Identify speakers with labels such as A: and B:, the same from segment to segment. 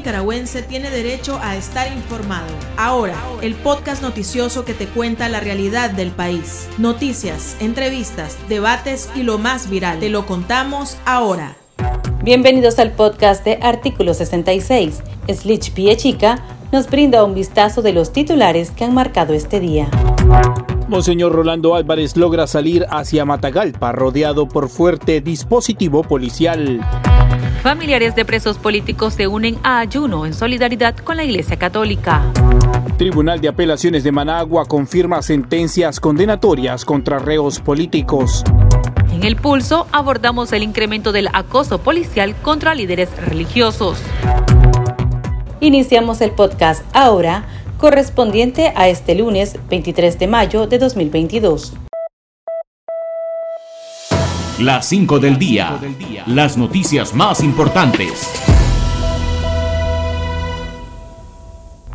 A: nicaragüense tiene derecho a estar informado. Ahora, el podcast noticioso que te cuenta la realidad del país. Noticias, entrevistas, debates y lo más viral. Te lo contamos ahora.
B: Bienvenidos al podcast de Artículo 66. Slich Pie Chica nos brinda un vistazo de los titulares que han marcado este día.
C: Monseñor Rolando Álvarez logra salir hacia Matagalpa rodeado por fuerte dispositivo policial.
B: Familiares de presos políticos se unen a ayuno en solidaridad con la Iglesia Católica.
C: Tribunal de Apelaciones de Managua confirma sentencias condenatorias contra reos políticos.
B: En el pulso abordamos el incremento del acoso policial contra líderes religiosos. Iniciamos el podcast ahora correspondiente a este lunes 23 de mayo de 2022.
D: Las 5 del día. Las noticias más importantes.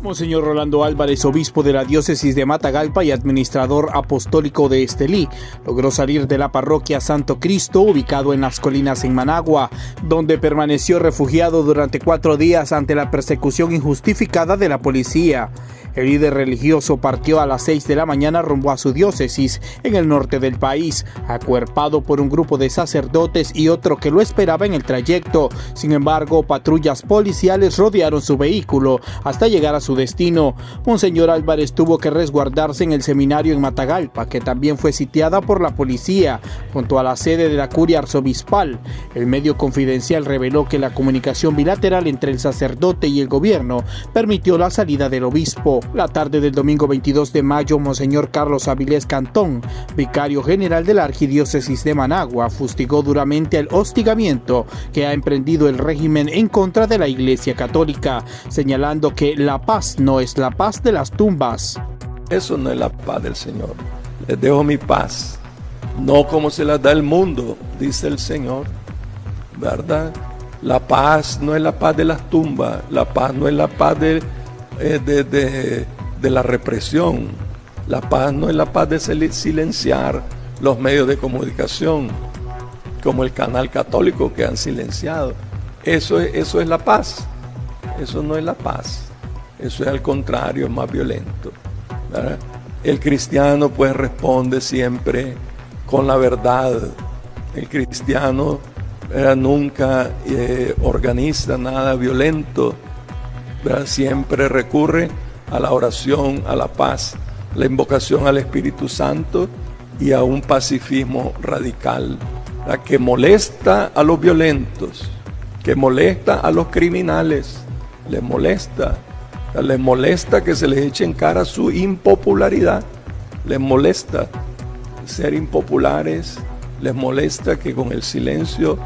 C: Monseñor Rolando Álvarez, obispo de la diócesis de Matagalpa y administrador apostólico de Estelí, logró salir de la parroquia Santo Cristo, ubicado en las colinas en Managua, donde permaneció refugiado durante cuatro días ante la persecución injustificada de la policía. El líder religioso partió a las 6 de la mañana rumbo a su diócesis en el norte del país, acuerpado por un grupo de sacerdotes y otro que lo esperaba en el trayecto. Sin embargo, patrullas policiales rodearon su vehículo hasta llegar a su destino. Monseñor Álvarez tuvo que resguardarse en el seminario en Matagalpa, que también fue sitiada por la policía, junto a la sede de la curia arzobispal. El medio confidencial reveló que la comunicación bilateral entre el sacerdote y el gobierno permitió la salida del obispo. La tarde del domingo 22 de mayo, Monseñor Carlos Avilés Cantón, vicario general de la Arquidiócesis de Managua, fustigó duramente el hostigamiento que ha emprendido el régimen en contra de la Iglesia Católica, señalando que la paz no es la paz de las tumbas.
E: Eso no es la paz del Señor. Les dejo mi paz, no como se la da el mundo, dice el Señor, ¿verdad? La paz no es la paz de las tumbas, la paz no es la paz de eh, de, la represión. La paz no es la paz de silenciar los medios de comunicación, como el canal católico que han silenciado. Eso es, eso es la paz. Eso no es la paz. Eso es al contrario, es más violento. El cristiano pues responde siempre con la verdad. El cristiano nunca eh, organiza nada violento siempre recurre a la oración, a la paz, la invocación al Espíritu Santo y a un pacifismo radical, la que molesta a los violentos, que molesta a los criminales, les molesta, les molesta que se les eche en cara su impopularidad, les molesta ser impopulares, les molesta que con el silencio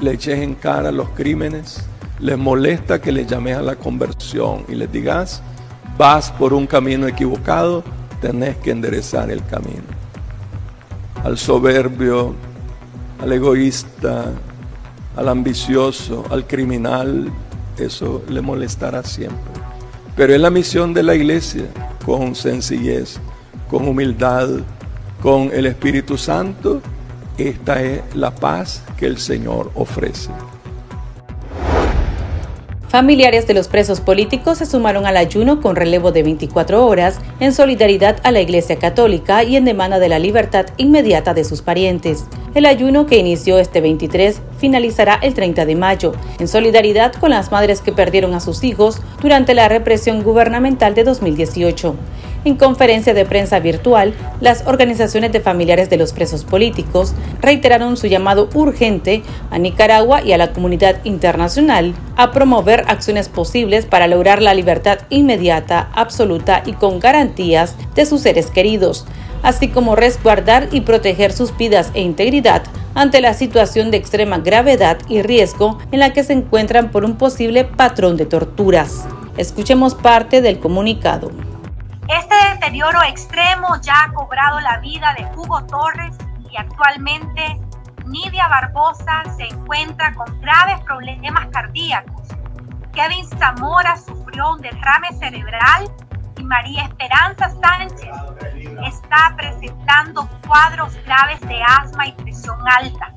E: le eches en cara los crímenes, les molesta que les llames a la conversión y les digas, vas por un camino equivocado, tenés que enderezar el camino. Al soberbio, al egoísta, al ambicioso, al criminal, eso le molestará siempre. Pero es la misión de la iglesia, con sencillez, con humildad, con el Espíritu Santo, esta es la paz que el Señor ofrece.
B: Familiares de los presos políticos se sumaron al ayuno con relevo de 24 horas en solidaridad a la Iglesia Católica y en demanda de la libertad inmediata de sus parientes. El ayuno que inició este 23 finalizará el 30 de mayo, en solidaridad con las madres que perdieron a sus hijos durante la represión gubernamental de 2018. En conferencia de prensa virtual, las organizaciones de familiares de los presos políticos reiteraron su llamado urgente a Nicaragua y a la comunidad internacional a promover acciones posibles para lograr la libertad inmediata, absoluta y con garantías de sus seres queridos, así como resguardar y proteger sus vidas e integridad ante la situación de extrema gravedad y riesgo en la que se encuentran por un posible patrón de torturas. Escuchemos parte del comunicado.
F: Este deterioro extremo ya ha cobrado la vida de Hugo Torres y actualmente Nidia Barbosa se encuentra con graves problemas cardíacos. Kevin Zamora sufrió un derrame cerebral y María Esperanza Sánchez está presentando cuadros graves de asma y presión alta.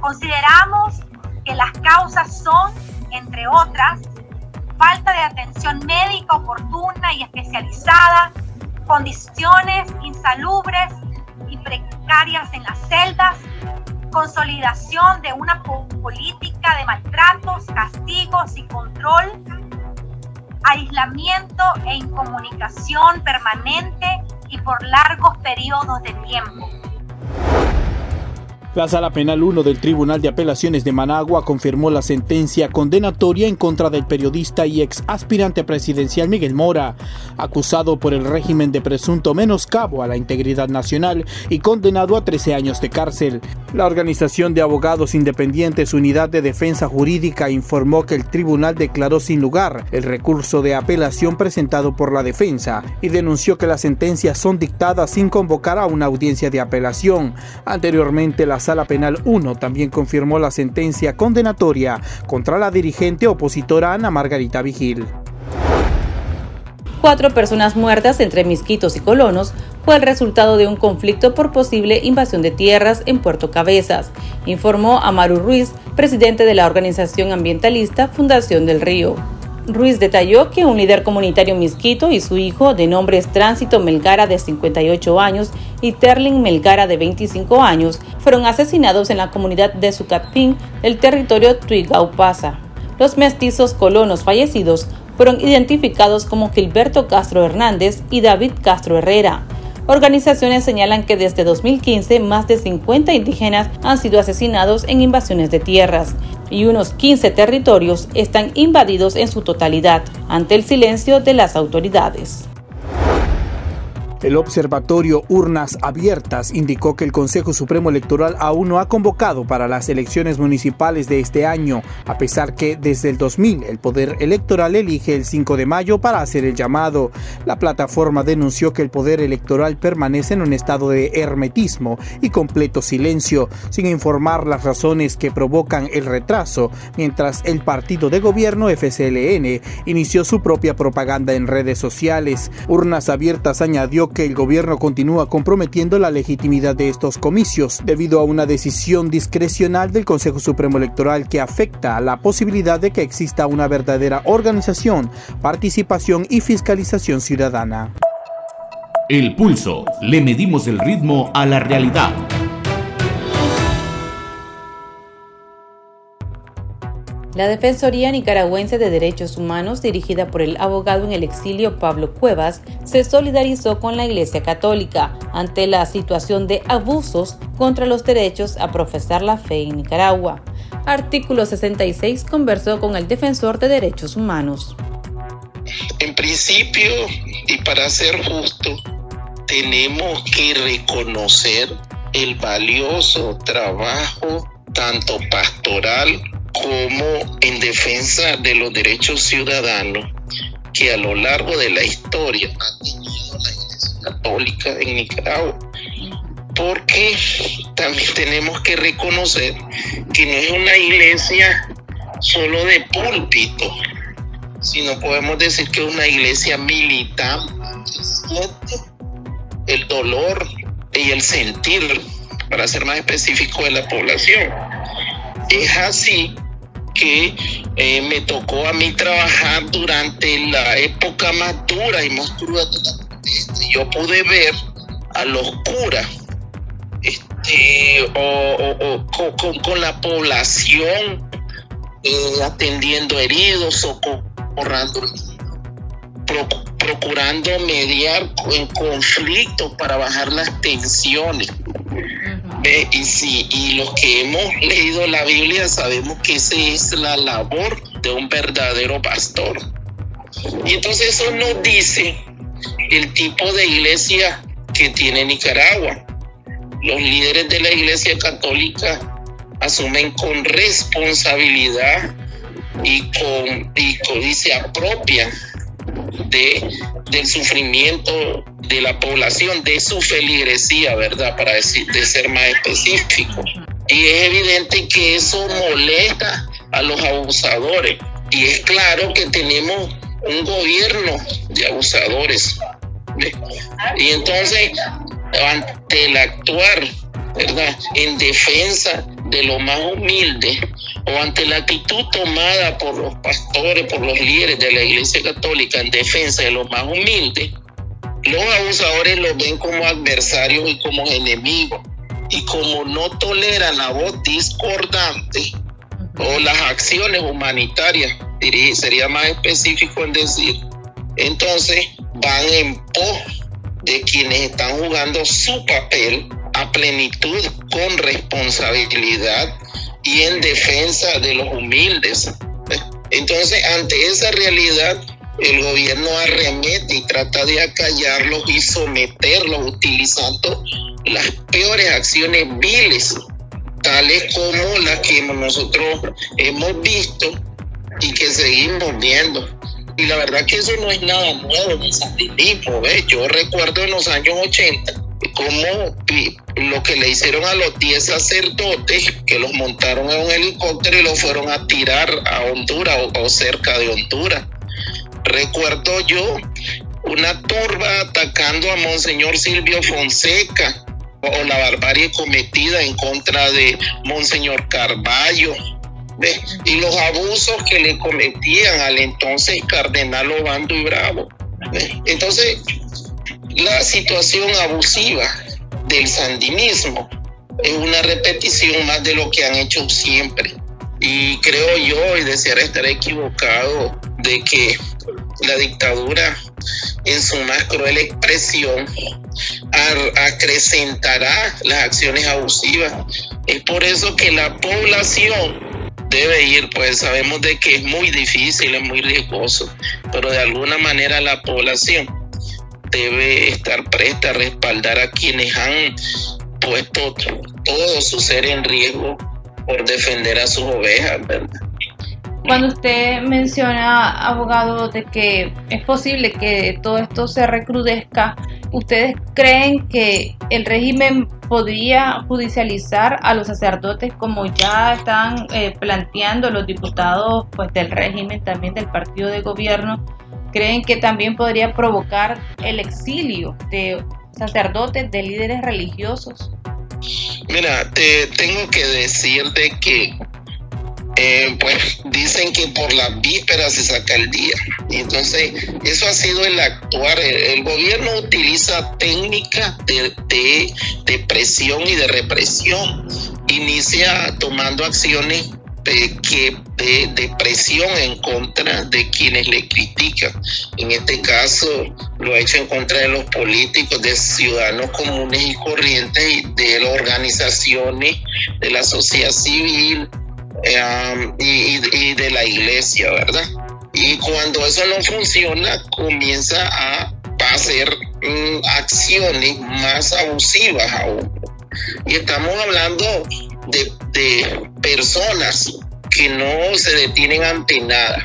F: Consideramos que las causas son, entre otras, falta de atención médica oportuna y especializada, condiciones insalubres y precarias en las celdas, consolidación de una política de maltratos, castigos y control, aislamiento e incomunicación permanente y por largos periodos de tiempo.
C: La Sala Penal 1 del Tribunal de Apelaciones de Managua confirmó la sentencia condenatoria en contra del periodista y ex aspirante presidencial Miguel Mora, acusado por el régimen de presunto menoscabo a la integridad nacional y condenado a 13 años de cárcel. La Organización de Abogados Independientes Unidad de Defensa Jurídica informó que el tribunal declaró sin lugar el recurso de apelación presentado por la defensa y denunció que las sentencias son dictadas sin convocar a una audiencia de apelación. Anteriormente, la Sala Penal 1 también confirmó la sentencia condenatoria contra la dirigente opositora Ana Margarita Vigil.
B: Cuatro personas muertas entre misquitos y colonos fue el resultado de un conflicto por posible invasión de tierras en Puerto Cabezas, informó Amaru Ruiz, presidente de la organización ambientalista Fundación del Río. Ruiz detalló que un líder comunitario misquito y su hijo, de nombres Tránsito Melgara de 58 años y Terling Melgara de 25 años, fueron asesinados en la comunidad de Sucatpín, el territorio Tuigaupasa. Los mestizos colonos fallecidos fueron identificados como Gilberto Castro Hernández y David Castro Herrera. Organizaciones señalan que desde 2015 más de 50 indígenas han sido asesinados en invasiones de tierras y unos 15 territorios están invadidos en su totalidad ante el silencio de las autoridades.
C: El Observatorio Urnas Abiertas indicó que el Consejo Supremo Electoral aún no ha convocado para las elecciones municipales de este año, a pesar que desde el 2000 el Poder Electoral elige el 5 de mayo para hacer el llamado. La plataforma denunció que el Poder Electoral permanece en un estado de hermetismo y completo silencio, sin informar las razones que provocan el retraso, mientras el partido de gobierno FCLN inició su propia propaganda en redes sociales. Urnas Abiertas añadió que el gobierno continúa comprometiendo la legitimidad de estos comicios debido a una decisión discrecional del Consejo Supremo Electoral que afecta a la posibilidad de que exista una verdadera organización, participación y fiscalización ciudadana.
D: El pulso. Le medimos el ritmo a la realidad.
B: La Defensoría Nicaragüense de Derechos Humanos, dirigida por el abogado en el exilio Pablo Cuevas, se solidarizó con la Iglesia Católica ante la situación de abusos contra los derechos a profesar la fe en Nicaragua. Artículo 66 conversó con el defensor de derechos humanos.
G: En principio, y para ser justo, tenemos que reconocer el valioso trabajo tanto pastoral como en defensa de los derechos ciudadanos que a lo largo de la historia ha tenido la Iglesia Católica en Nicaragua. Porque también tenemos que reconocer que no es una iglesia solo de púlpito, sino podemos decir que es una iglesia militante que siente el dolor y el sentir, para ser más específico, de la población. Es así que eh, me tocó a mí trabajar durante la época más dura y más cruda de la protesta. Yo pude ver a los curas este, o, con, la población eh, atendiendo heridos, o pro, procurando mediar en conflictos para bajar las tensiones y sí, y los que hemos leído la Biblia sabemos que esa es la labor de un verdadero pastor. Y entonces eso nos dice el tipo de iglesia que tiene Nicaragua. Los líderes de la iglesia católica asumen con responsabilidad y con, y, con, y se de, del sufrimiento de la población, de su feligresía, ¿verdad? Para decir, de ser más específico. Y es evidente que eso molesta a los abusadores. Y es claro que tenemos un gobierno de abusadores. Y entonces, ante el actuar, ¿verdad? En defensa de lo más humilde, o ante la actitud tomada por los pastores, por los líderes de la Iglesia Católica en defensa de los más humildes, los abusadores los ven como adversarios y como enemigos. Y como no toleran la voz discordante o las acciones humanitarias, sería más específico en decir, entonces van en pos de quienes están jugando su papel a plenitud con responsabilidad y en defensa de los humildes. Entonces, ante esa realidad, el gobierno arremete y trata de acallarlos y someterlos utilizando las peores acciones viles, tales como las que nosotros hemos visto y que seguimos viendo. Y la verdad que eso no es nada nuevo en el sandinismo. Yo recuerdo en los años 80 como lo que le hicieron a los 10 sacerdotes que los montaron en un helicóptero y los fueron a tirar a Honduras o, cerca de Honduras. Recuerdo yo una turba atacando a Monseñor Silvio Fonseca o la barbarie cometida en contra de Monseñor Carballo y los abusos que le cometían al entonces cardenal Obando y Bravo. Entonces, la situación abusiva del sandinismo es una repetición más de lo que han hecho siempre. Y creo yo, y desear estar equivocado, de que la dictadura en su más cruel expresión acrecentará las acciones abusivas. Es por eso que la población debe ir, pues sabemos de que es muy difícil, es muy riesgoso, pero de alguna manera la población debe estar presta a respaldar a quienes han puesto todo su ser en riesgo por defender a sus ovejas, ¿verdad?
B: Cuando usted menciona, abogado, de que es posible que todo esto se recrudezca, ¿ustedes creen que el régimen podría judicializar a los sacerdotes como ya están eh, planteando los diputados pues, del régimen, también del partido de gobierno? ¿Creen que también podría provocar el exilio de sacerdotes, de líderes religiosos?
G: Mira, te tengo que decir de que eh, pues dicen que por la víspera se saca el día. Entonces, eso ha sido el actuar. El, gobierno utiliza técnicas de, de, presión y de represión. Inicia tomando acciones de, que, de, presión en contra de quienes le critican. En este caso, lo ha hecho en contra de los políticos, de ciudadanos comunes y corrientes de las organizaciones de la sociedad civil, eh, y, de la iglesia, ¿verdad? Y cuando eso no funciona, comienza a hacer mm, acciones más abusivas aún. Y estamos hablando de, personas que no se detienen ante nada.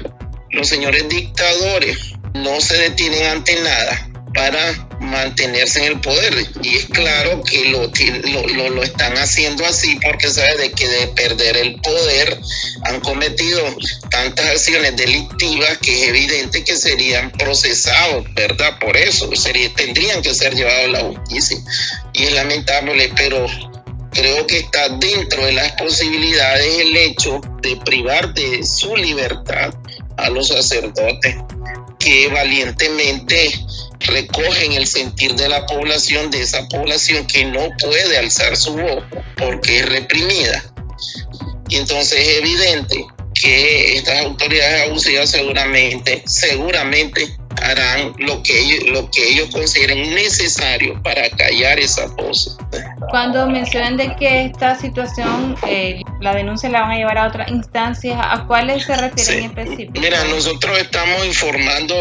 G: Los señores dictadores no se detienen ante nada para mantenerse en el poder. Y es claro que lo, lo, lo, están haciendo así porque sabe de que de perder el poder han cometido tantas acciones delictivas que es evidente que serían procesados, ¿verdad? Por eso sería, tendrían que ser llevados a la justicia. Y es lamentable, pero creo que está dentro de las posibilidades el hecho de privar de su libertad a los sacerdotes que valientemente recogen el sentir de la población, de esa población que no puede alzar su voz porque es reprimida. Y entonces es evidente que estas autoridades abusivas seguramente, seguramente harán lo que ellos, lo que ellos consideren necesario para callar esa voz.
B: Cuando mencionan de que esta situación, eh, la denuncia la van a llevar a otras instancias, ¿a cuáles se refieren en específico?
G: Mira, nosotros estamos informando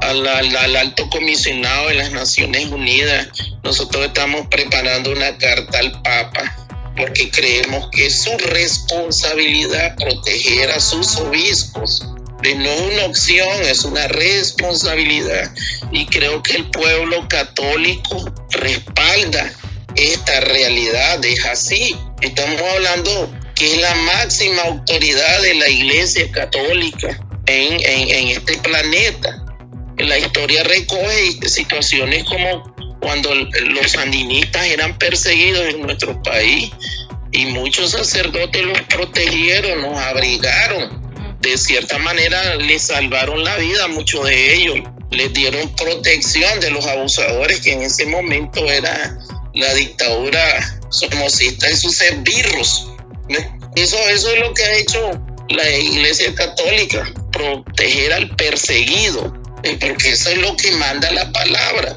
G: al, al, alto comisionado de las Naciones Unidas, nosotros estamos preparando una carta al Papa porque creemos que es su responsabilidad proteger a sus obispos no es una opción, es una responsabilidad. Y creo que el pueblo católico respalda esta realidad, es así. Estamos hablando que es la máxima autoridad de la Iglesia Católica en, en este planeta. La historia recoge situaciones como cuando los sandinistas eran perseguidos en nuestro país y muchos sacerdotes los protegieron, los abrigaron. De cierta manera les salvaron la vida a muchos de ellos, les dieron protección de los abusadores que en ese momento era la dictadura somocista y sus esbirros. Eso, eso es lo que ha hecho la Iglesia Católica, proteger al perseguido, eh, porque eso es lo que manda la palabra.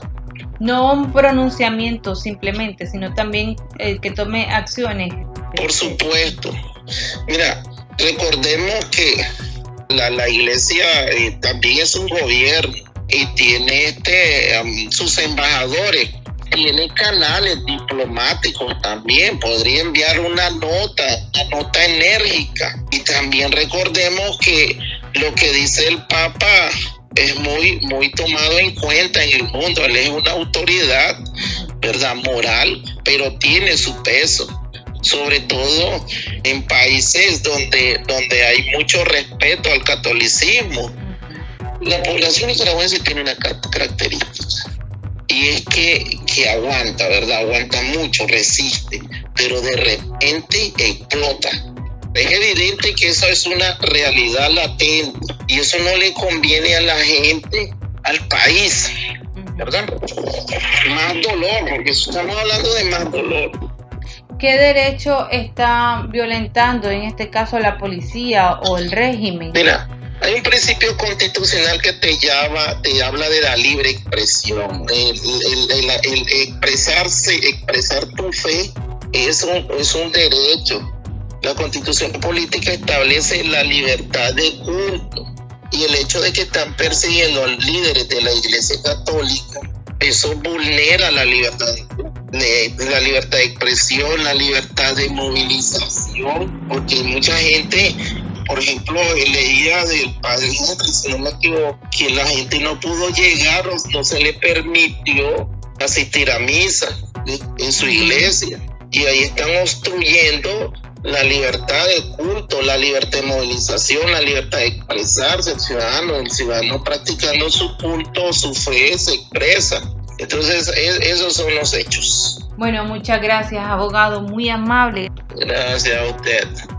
B: No un pronunciamiento simplemente, sino también el eh, que tome acciones.
G: Por supuesto. Mira, recordemos que la, la iglesia eh, también es un gobierno y tiene este, sus embajadores tiene canales diplomáticos también, podría enviar una nota, una nota enérgica. Y también recordemos que lo que dice el Papa es muy, muy tomado en cuenta en el mundo. Él es una autoridad, ¿verdad? Moral, pero tiene su peso. Sobre todo en países donde, donde hay mucho respeto al catolicismo. La población nicaragüense tiene una característica y es que, que aguanta, ¿verdad? Aguanta mucho, resiste, pero de repente explota. Es evidente que eso es una realidad latente y eso no le conviene a la gente, al país, ¿verdad? Más dolor, porque estamos hablando de más dolor.
B: ¿Qué derecho está violentando en este caso la policía o el régimen?
G: Mira, hay un principio constitucional que te llama, te habla de la libre expresión. El, expresarse, expresar tu fe es un, es un derecho. La constitución política establece la libertad de culto y el hecho de que están persiguiendo a líderes de la Iglesia Católica, eso vulnera la libertad la libertad de expresión, la libertad de movilización, porque mucha gente por ejemplo, leía del padre si no me equivoco, que la gente no pudo llegar o no se le permitió asistir a misa en su iglesia. Y ahí están obstruyendo la libertad de culto, la libertad de movilización, la libertad de expresarse. El ciudadano, el ciudadano practicando su culto, su fe se expresa. Entonces, e, esos son los hechos.
B: Bueno, muchas gracias, abogado, muy amable.
G: Gracias a usted.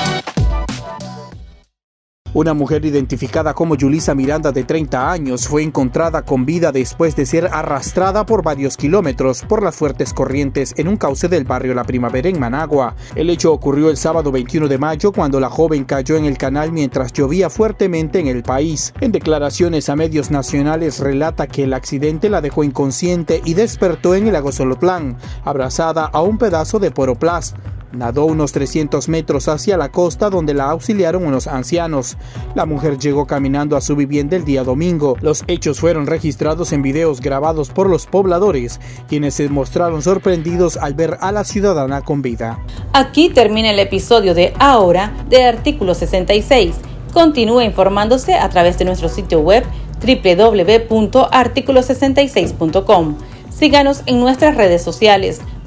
C: Una mujer identificada como Yulisa Miranda de 30 años fue encontrada con vida después de ser arrastrada por varios kilómetros por las fuertes corrientes en un cauce del barrio La Primavera en Managua. El hecho ocurrió el sábado 21 de mayo cuando la joven cayó en el canal mientras llovía fuertemente en el país. En declaraciones a medios nacionales relata que el accidente la dejó inconsciente y despertó en el Agosolotlán, abrazada a un pedazo de poroplast. Nadó unos 300 metros hacia la costa donde la auxiliaron unos ancianos. La mujer llegó caminando a su vivienda el día domingo. Los hechos fueron registrados en videos grabados por los pobladores, quienes se mostraron sorprendidos al ver a la ciudadana con vida.
B: Aquí termina el episodio de Ahora de Artículo 66. Continúe informándose a través de nuestro sitio web www.articulo66.com. Síganos en nuestras redes sociales